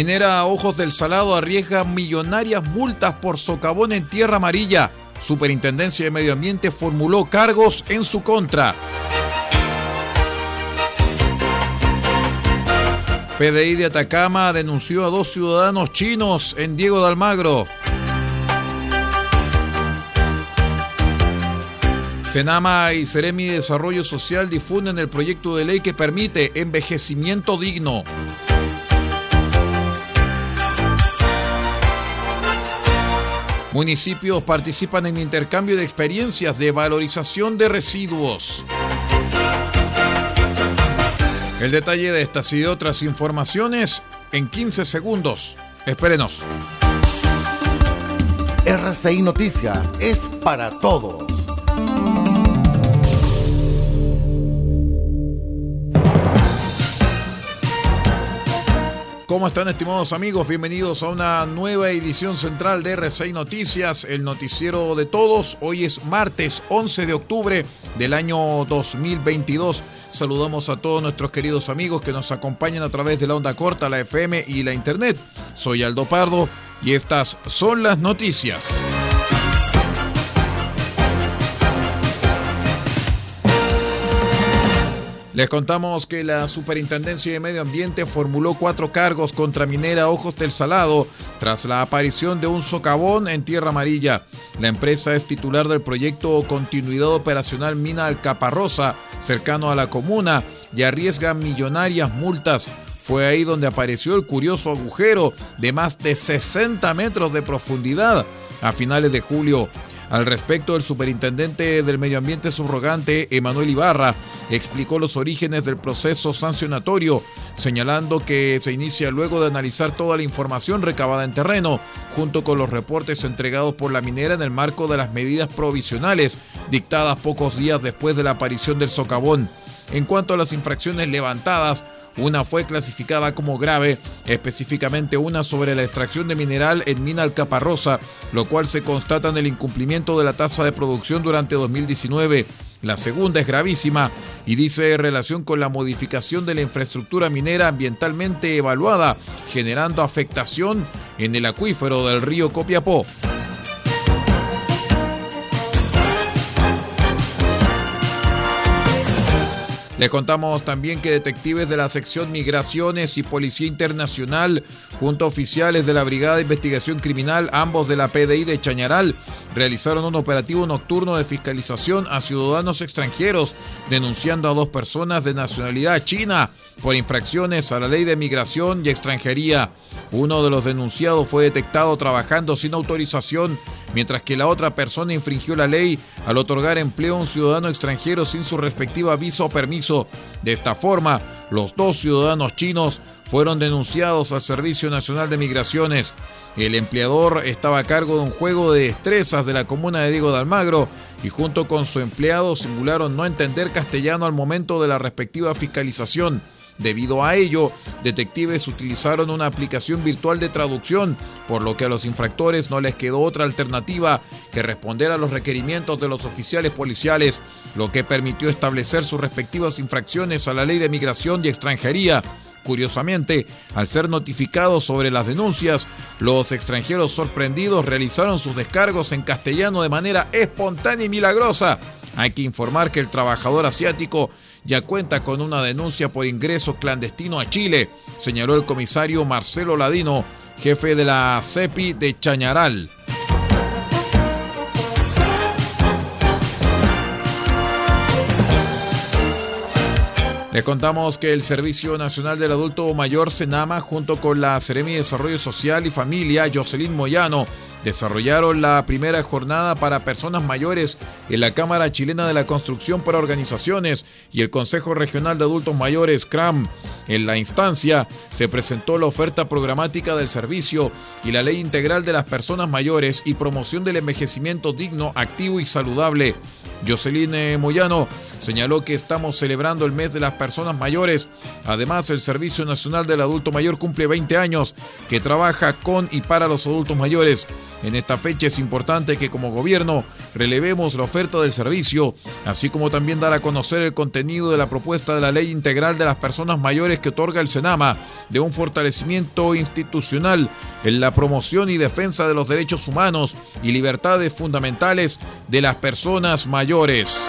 Minera Ojos del Salado arriesga millonarias multas por socavón en tierra amarilla. Superintendencia de Medio Ambiente formuló cargos en su contra. PDI de Atacama denunció a dos ciudadanos chinos en Diego de Almagro. Senama y Ceremi de Desarrollo Social difunden el proyecto de ley que permite envejecimiento digno. Municipios participan en intercambio de experiencias de valorización de residuos. El detalle de estas y de otras informaciones en 15 segundos. Espérenos. RCI Noticias es para todos. ¿Cómo están estimados amigos? Bienvenidos a una nueva edición central de R6 Noticias, el noticiero de todos. Hoy es martes 11 de octubre del año 2022. Saludamos a todos nuestros queridos amigos que nos acompañan a través de la onda corta, la FM y la internet. Soy Aldo Pardo y estas son las noticias. Les contamos que la Superintendencia de Medio Ambiente formuló cuatro cargos contra Minera Ojos del Salado tras la aparición de un socavón en Tierra Amarilla. La empresa es titular del proyecto Continuidad Operacional Mina Alcaparrosa, cercano a la comuna, y arriesga millonarias multas. Fue ahí donde apareció el curioso agujero de más de 60 metros de profundidad a finales de julio. Al respecto, el superintendente del Medio Ambiente subrogante, Emanuel Ibarra, explicó los orígenes del proceso sancionatorio, señalando que se inicia luego de analizar toda la información recabada en terreno, junto con los reportes entregados por la minera en el marco de las medidas provisionales dictadas pocos días después de la aparición del socavón. En cuanto a las infracciones levantadas, una fue clasificada como grave, específicamente una sobre la extracción de mineral en mina Alcaparrosa, lo cual se constata en el incumplimiento de la tasa de producción durante 2019. La segunda es gravísima y dice relación con la modificación de la infraestructura minera ambientalmente evaluada, generando afectación en el acuífero del río Copiapó. Les contamos también que detectives de la sección Migraciones y Policía Internacional, junto a oficiales de la Brigada de Investigación Criminal, ambos de la PDI de Chañaral, realizaron un operativo nocturno de fiscalización a ciudadanos extranjeros, denunciando a dos personas de nacionalidad china por infracciones a la ley de migración y extranjería. Uno de los denunciados fue detectado trabajando sin autorización, mientras que la otra persona infringió la ley al otorgar empleo a un ciudadano extranjero sin su respectiva visa o permiso. De esta forma, los dos ciudadanos chinos fueron denunciados al Servicio Nacional de Migraciones. El empleador estaba a cargo de un juego de destrezas de la comuna de Diego de Almagro y junto con su empleado simularon no entender castellano al momento de la respectiva fiscalización. Debido a ello, detectives utilizaron una aplicación virtual de traducción, por lo que a los infractores no les quedó otra alternativa que responder a los requerimientos de los oficiales policiales, lo que permitió establecer sus respectivas infracciones a la ley de migración y extranjería. Curiosamente, al ser notificados sobre las denuncias, los extranjeros sorprendidos realizaron sus descargos en castellano de manera espontánea y milagrosa. Hay que informar que el trabajador asiático ya cuenta con una denuncia por ingreso clandestino a Chile, señaló el comisario Marcelo Ladino, jefe de la CEPI de Chañaral. Le contamos que el Servicio Nacional del Adulto Mayor Senama, junto con la Seremi de Desarrollo Social y Familia, Jocelyn Moyano, desarrollaron la primera jornada para personas mayores en la Cámara Chilena de la Construcción para Organizaciones y el Consejo Regional de Adultos Mayores, CRAM. En la instancia se presentó la oferta programática del servicio y la Ley Integral de las Personas Mayores y promoción del envejecimiento digno, activo y saludable. Jocelyn Moyano señaló que estamos celebrando el mes de las personas mayores. Además, el Servicio Nacional del Adulto Mayor cumple 20 años que trabaja con y para los adultos mayores. En esta fecha es importante que como gobierno relevemos la oferta del servicio, así como también dar a conocer el contenido de la propuesta de la Ley Integral de las Personas Mayores que otorga el Senama, de un fortalecimiento institucional en la promoción y defensa de los derechos humanos y libertades fundamentales de las personas mayores.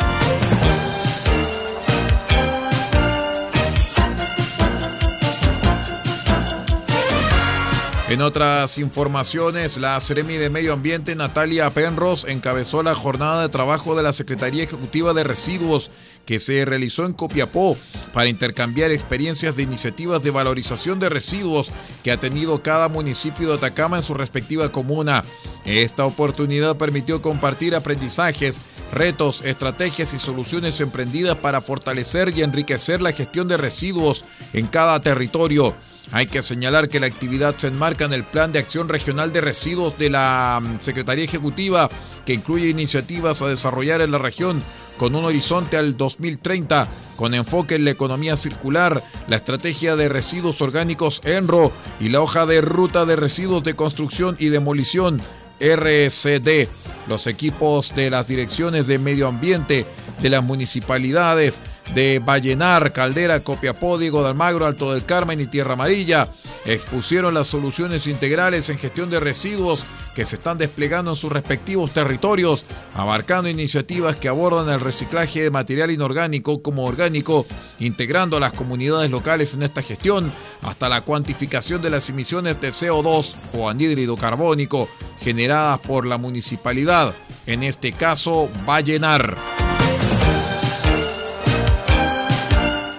En otras informaciones, la Seremi de Medio Ambiente Natalia Penros encabezó la jornada de trabajo de la Secretaría Ejecutiva de Residuos que se realizó en Copiapó para intercambiar experiencias de iniciativas de valorización de residuos que ha tenido cada municipio de Atacama en su respectiva comuna. Esta oportunidad permitió compartir aprendizajes, retos, estrategias y soluciones emprendidas para fortalecer y enriquecer la gestión de residuos en cada territorio. Hay que señalar que la actividad se enmarca en el Plan de Acción Regional de Residuos de la mm, Secretaría Ejecutiva, que incluye iniciativas a desarrollar en la región con un horizonte al 2030, con enfoque en la economía circular, la estrategia de residuos orgánicos ENRO y la hoja de ruta de residuos de construcción y demolición RCD. Los equipos de las direcciones de medio ambiente de las municipalidades de Vallenar, Caldera, Copiapó, Diego de Almagro, Alto del Carmen y Tierra Amarilla expusieron las soluciones integrales en gestión de residuos que se están desplegando en sus respectivos territorios, abarcando iniciativas que abordan el reciclaje de material inorgánico como orgánico, integrando a las comunidades locales en esta gestión, hasta la cuantificación de las emisiones de CO2 o anhídrido carbónico generadas por la municipalidad, en este caso Vallenar.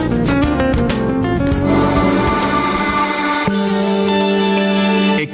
Thank you.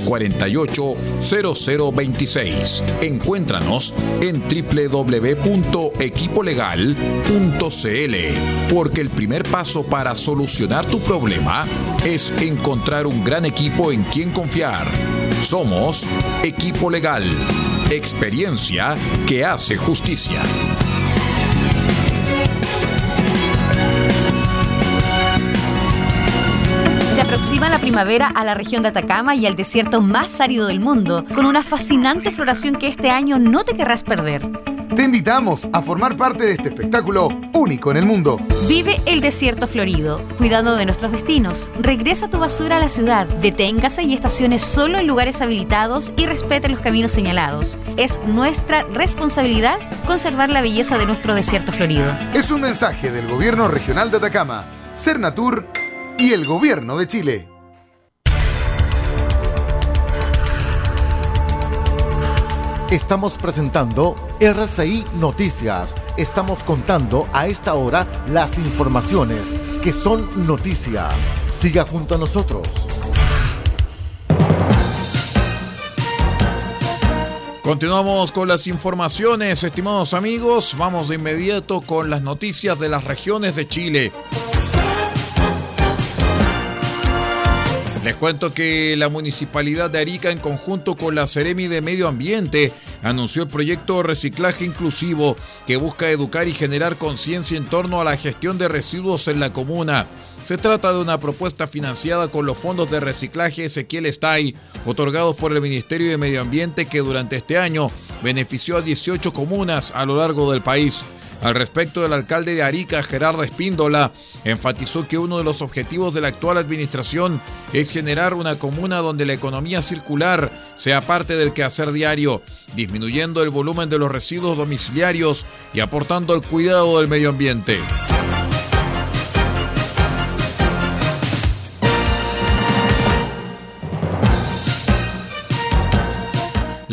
48 0026. Encuéntranos en www.equipolegal.cl porque el primer paso para solucionar tu problema es encontrar un gran equipo en quien confiar. Somos Equipo Legal, experiencia que hace justicia. Se aproxima la primavera a la región de Atacama y al desierto más árido del mundo, con una fascinante floración que este año no te querrás perder. Te invitamos a formar parte de este espectáculo único en el mundo. Vive el desierto florido, cuidando de nuestros destinos. Regresa tu basura a la ciudad, deténgase y estacione solo en lugares habilitados y respete los caminos señalados. Es nuestra responsabilidad conservar la belleza de nuestro desierto florido. Es un mensaje del Gobierno Regional de Atacama, Cernatur y el Gobierno de Chile. Estamos presentando RCI Noticias. Estamos contando a esta hora las informaciones que son noticia. Siga junto a nosotros. Continuamos con las informaciones, estimados amigos. Vamos de inmediato con las noticias de las regiones de Chile. Les cuento que la Municipalidad de Arica, en conjunto con la Ceremi de Medio Ambiente, anunció el proyecto Reciclaje Inclusivo que busca educar y generar conciencia en torno a la gestión de residuos en la comuna. Se trata de una propuesta financiada con los fondos de reciclaje Ezequiel Stay, otorgados por el Ministerio de Medio Ambiente que durante este año benefició a 18 comunas a lo largo del país. Al respecto, el alcalde de Arica, Gerardo Espíndola, enfatizó que uno de los objetivos de la actual administración es generar una comuna donde la economía circular sea parte del quehacer diario, disminuyendo el volumen de los residuos domiciliarios y aportando al cuidado del medio ambiente.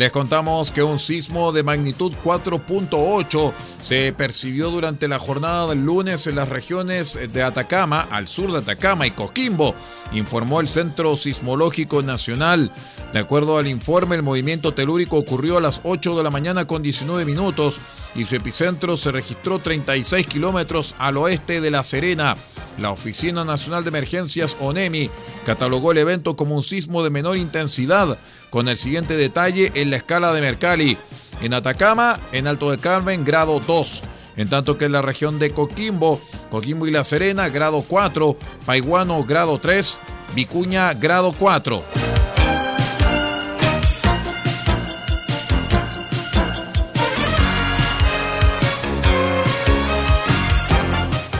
Les contamos que un sismo de magnitud 4.8 se percibió durante la jornada del lunes en las regiones de Atacama, al sur de Atacama y Coquimbo, informó el Centro Sismológico Nacional. De acuerdo al informe, el movimiento telúrico ocurrió a las 8 de la mañana con 19 minutos y su epicentro se registró 36 kilómetros al oeste de La Serena. La Oficina Nacional de Emergencias, ONEMI, catalogó el evento como un sismo de menor intensidad, con el siguiente detalle en la escala de Mercalli. En Atacama, en Alto de Carmen, grado 2. En tanto que en la región de Coquimbo, Coquimbo y La Serena, grado 4. Paiguano, grado 3. Vicuña, grado 4.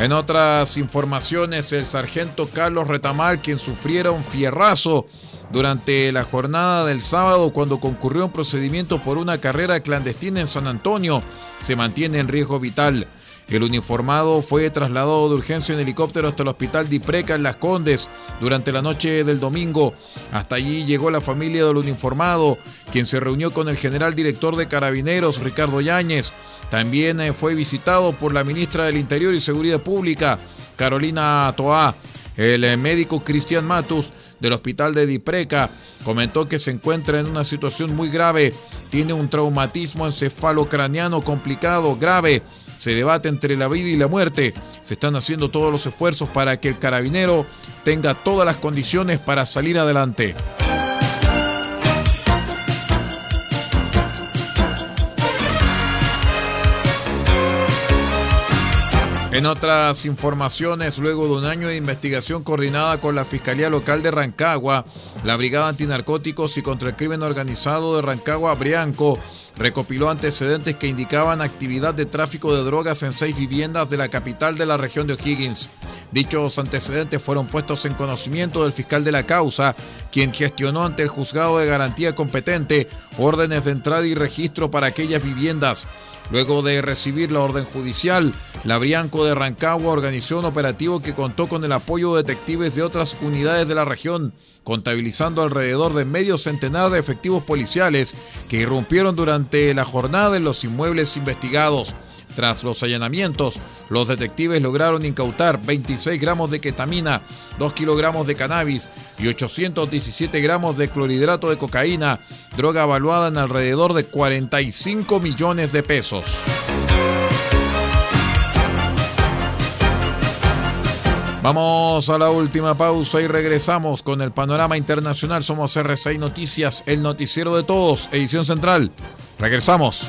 En otras informaciones, el sargento Carlos Retamal, quien sufriera un fierrazo durante la jornada del sábado cuando concurrió un procedimiento por una carrera clandestina en San Antonio, se mantiene en riesgo vital. El uniformado fue trasladado de urgencia en helicóptero hasta el hospital Dipreca en Las Condes durante la noche del domingo. Hasta allí llegó la familia del uniformado, quien se reunió con el general director de Carabineros, Ricardo Yáñez. También eh, fue visitado por la ministra del Interior y Seguridad Pública, Carolina Toá. El eh, médico Cristian Matus del hospital de Dipreca comentó que se encuentra en una situación muy grave, tiene un traumatismo encefalocraniano complicado, grave. Se debate entre la vida y la muerte. Se están haciendo todos los esfuerzos para que el carabinero tenga todas las condiciones para salir adelante. En otras informaciones, luego de un año de investigación coordinada con la Fiscalía Local de Rancagua, la Brigada Antinarcóticos y contra el Crimen Organizado de Rancagua, Brianco, recopiló antecedentes que indicaban actividad de tráfico de drogas en seis viviendas de la capital de la región de O'Higgins. Dichos antecedentes fueron puestos en conocimiento del fiscal de la causa, quien gestionó ante el juzgado de garantía competente órdenes de entrada y registro para aquellas viviendas. Luego de recibir la orden judicial, la Brianco de Rancagua organizó un operativo que contó con el apoyo de detectives de otras unidades de la región, contabilizando alrededor de medio centenar de efectivos policiales que irrumpieron durante la jornada en los inmuebles investigados. Tras los allanamientos, los detectives lograron incautar 26 gramos de ketamina, 2 kilogramos de cannabis y 817 gramos de clorhidrato de cocaína, droga evaluada en alrededor de 45 millones de pesos. Vamos a la última pausa y regresamos con el panorama internacional. Somos RCI Noticias, el noticiero de todos, edición central. Regresamos.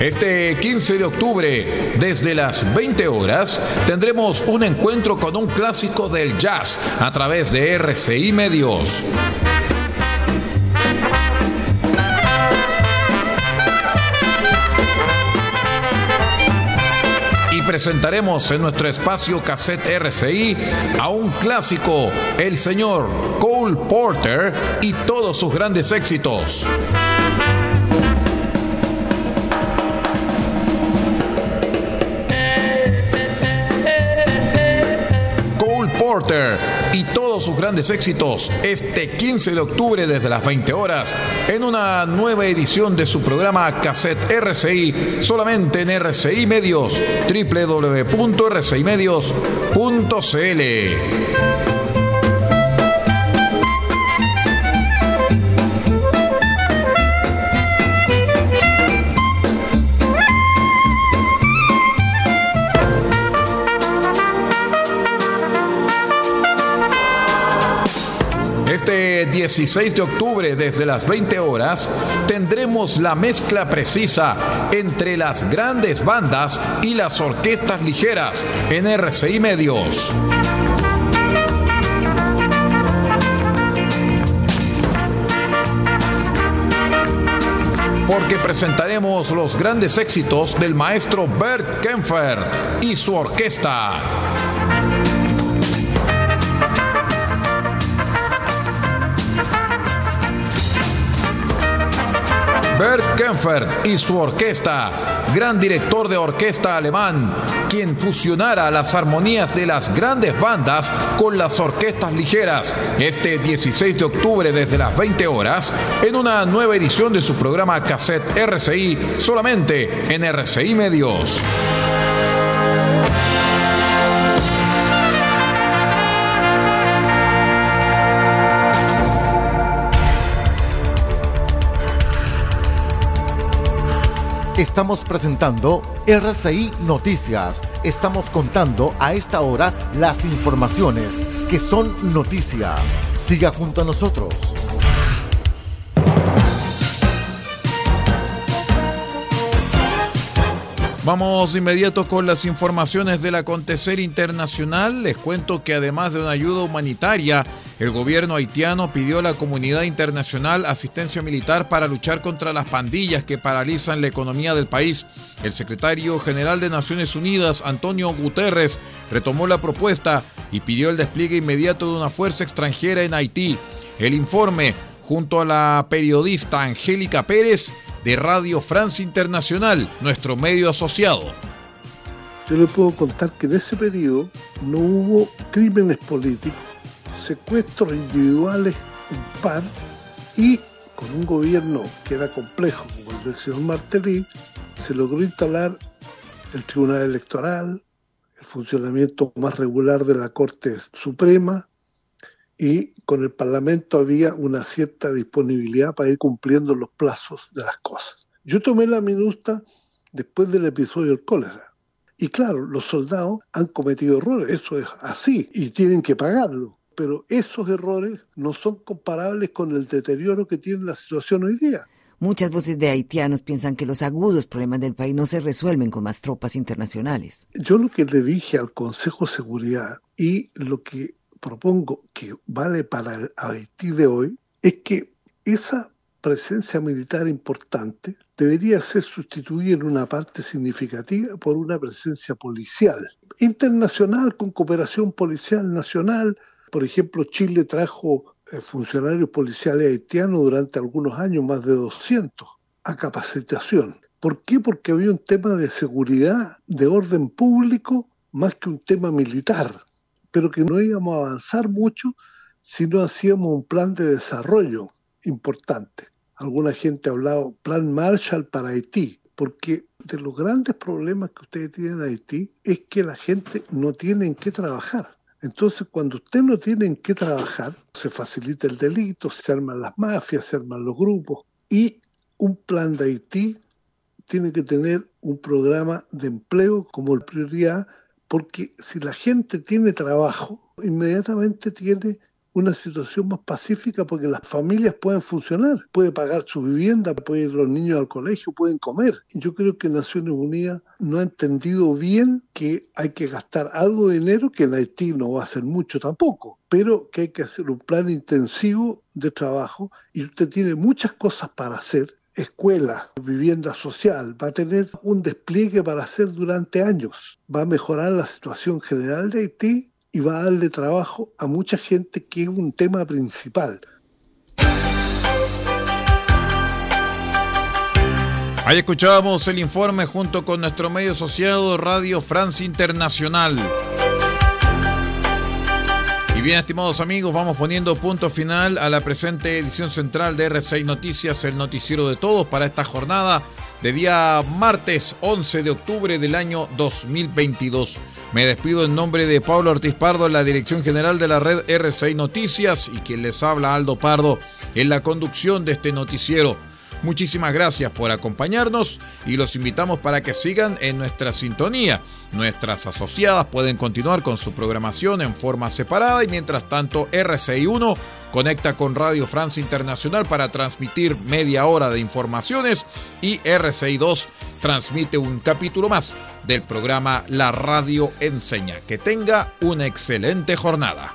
Este 15 de octubre, desde las 20 horas, tendremos un encuentro con un clásico del jazz a través de RCI Medios. Y presentaremos en nuestro espacio Cassette RCI a un clásico, el señor Cole Porter y todos sus grandes éxitos. Porter y todos sus grandes éxitos este 15 de octubre desde las 20 horas en una nueva edición de su programa Cassette RCI solamente en RCI Medios www.rcimedios.cl. 16 de octubre, desde las 20 horas, tendremos la mezcla precisa entre las grandes bandas y las orquestas ligeras en RCI Medios. porque presentaremos los grandes éxitos del maestro Bert Kempfert y su orquesta. Kempfert y su orquesta, gran director de orquesta alemán, quien fusionara las armonías de las grandes bandas con las orquestas ligeras, este 16 de octubre desde las 20 horas, en una nueva edición de su programa Cassette RCI, solamente en RCI Medios. Estamos presentando RCI Noticias. Estamos contando a esta hora las informaciones que son noticia. Siga junto a nosotros. Vamos de inmediato con las informaciones del acontecer internacional. Les cuento que además de una ayuda humanitaria, el gobierno haitiano pidió a la comunidad internacional asistencia militar para luchar contra las pandillas que paralizan la economía del país. El secretario general de Naciones Unidas, Antonio Guterres, retomó la propuesta y pidió el despliegue inmediato de una fuerza extranjera en Haití. El informe, junto a la periodista Angélica Pérez, de Radio France Internacional, nuestro medio asociado. Yo le puedo contar que en ese periodo no hubo crímenes políticos, secuestros individuales, un par, y con un gobierno que era complejo, como el del señor Martelly, se logró instalar el Tribunal Electoral, el funcionamiento más regular de la Corte Suprema, y con el Parlamento había una cierta disponibilidad para ir cumpliendo los plazos de las cosas. Yo tomé la minuta después del episodio del cólera. Y claro, los soldados han cometido errores, eso es así, y tienen que pagarlo. Pero esos errores no son comparables con el deterioro que tiene la situación hoy día. Muchas voces de haitianos piensan que los agudos problemas del país no se resuelven con más tropas internacionales. Yo lo que le dije al Consejo de Seguridad y lo que propongo que vale para el Haití de hoy es que esa presencia militar importante debería ser sustituida en una parte significativa por una presencia policial internacional con cooperación policial nacional. Por ejemplo, Chile trajo eh, funcionarios policiales haitianos durante algunos años, más de 200, a capacitación. ¿Por qué? Porque había un tema de seguridad, de orden público, más que un tema militar pero que no íbamos a avanzar mucho si no hacíamos un plan de desarrollo importante. Alguna gente ha hablado plan Marshall para Haití, porque de los grandes problemas que ustedes tienen en Haití es que la gente no tiene en qué trabajar. Entonces, cuando usted no tiene en qué trabajar, se facilita el delito, se arman las mafias, se arman los grupos. Y un plan de Haití tiene que tener un programa de empleo como prioridad porque si la gente tiene trabajo, inmediatamente tiene una situación más pacífica porque las familias pueden funcionar, puede pagar su vivienda, pueden ir los niños al colegio, pueden comer. Yo creo que Naciones Unidas no ha entendido bien que hay que gastar algo de dinero, que en Haití no va a ser mucho tampoco, pero que hay que hacer un plan intensivo de trabajo y usted tiene muchas cosas para hacer escuela, vivienda social, va a tener un despliegue para hacer durante años. Va a mejorar la situación general de Haití y va a darle trabajo a mucha gente que es un tema principal. Ahí escuchábamos el informe junto con nuestro medio asociado Radio France Internacional bien, estimados amigos, vamos poniendo punto final a la presente edición central de R6 Noticias, el noticiero de todos para esta jornada de día martes 11 de octubre del año 2022. Me despido en nombre de Pablo Ortiz Pardo, la dirección general de la red R6 Noticias y quien les habla Aldo Pardo en la conducción de este noticiero. Muchísimas gracias por acompañarnos y los invitamos para que sigan en nuestra sintonía. Nuestras asociadas pueden continuar con su programación en forma separada y mientras tanto RCI1 conecta con Radio France Internacional para transmitir media hora de informaciones y RCI2 transmite un capítulo más del programa La Radio Enseña. Que tenga una excelente jornada.